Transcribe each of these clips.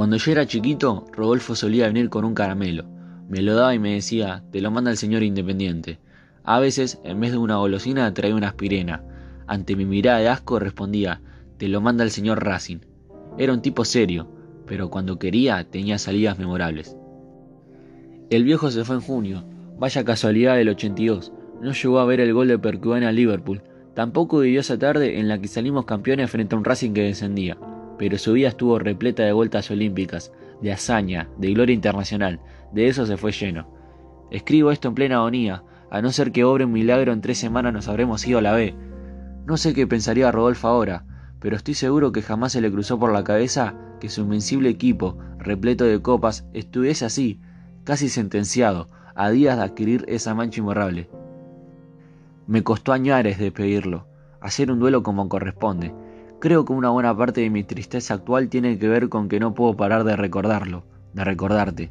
Cuando yo era chiquito, Rodolfo solía venir con un caramelo. Me lo daba y me decía, te lo manda el señor Independiente. A veces, en vez de una golosina, traía una aspirina. Ante mi mirada de asco respondía, te lo manda el señor Racing. Era un tipo serio, pero cuando quería tenía salidas memorables. El viejo se fue en junio, vaya casualidad del 82. No llegó a ver el gol de Percuana a Liverpool. Tampoco vivió esa tarde en la que salimos campeones frente a un Racing que descendía pero su vida estuvo repleta de vueltas olímpicas, de hazaña, de gloria internacional, de eso se fue lleno. Escribo esto en plena agonía, a no ser que obre un milagro en tres semanas nos habremos ido a la B. No sé qué pensaría Rodolfo ahora, pero estoy seguro que jamás se le cruzó por la cabeza que su invencible equipo, repleto de copas, estuviese así, casi sentenciado, a días de adquirir esa mancha imborrable. Me costó añares despedirlo, hacer un duelo como corresponde, Creo que una buena parte de mi tristeza actual tiene que ver con que no puedo parar de recordarlo, de recordarte.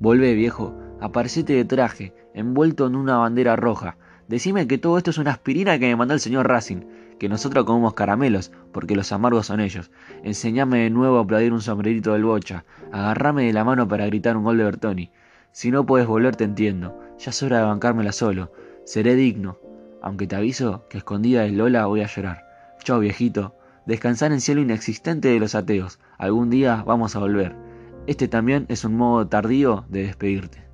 Vuelve, viejo, aparecete de traje, envuelto en una bandera roja. Decime que todo esto es una aspirina que me mandó el señor Racing, que nosotros comemos caramelos, porque los amargos son ellos. Enseñame de nuevo a aplaudir un sombrerito del bocha, agarrame de la mano para gritar un gol de Bertoni. Si no puedes volver te entiendo, ya es hora de bancármela solo. Seré digno, aunque te aviso que escondida de Lola voy a llorar. Chao viejito, descansar en cielo inexistente de los ateos. Algún día vamos a volver. Este también es un modo tardío de despedirte.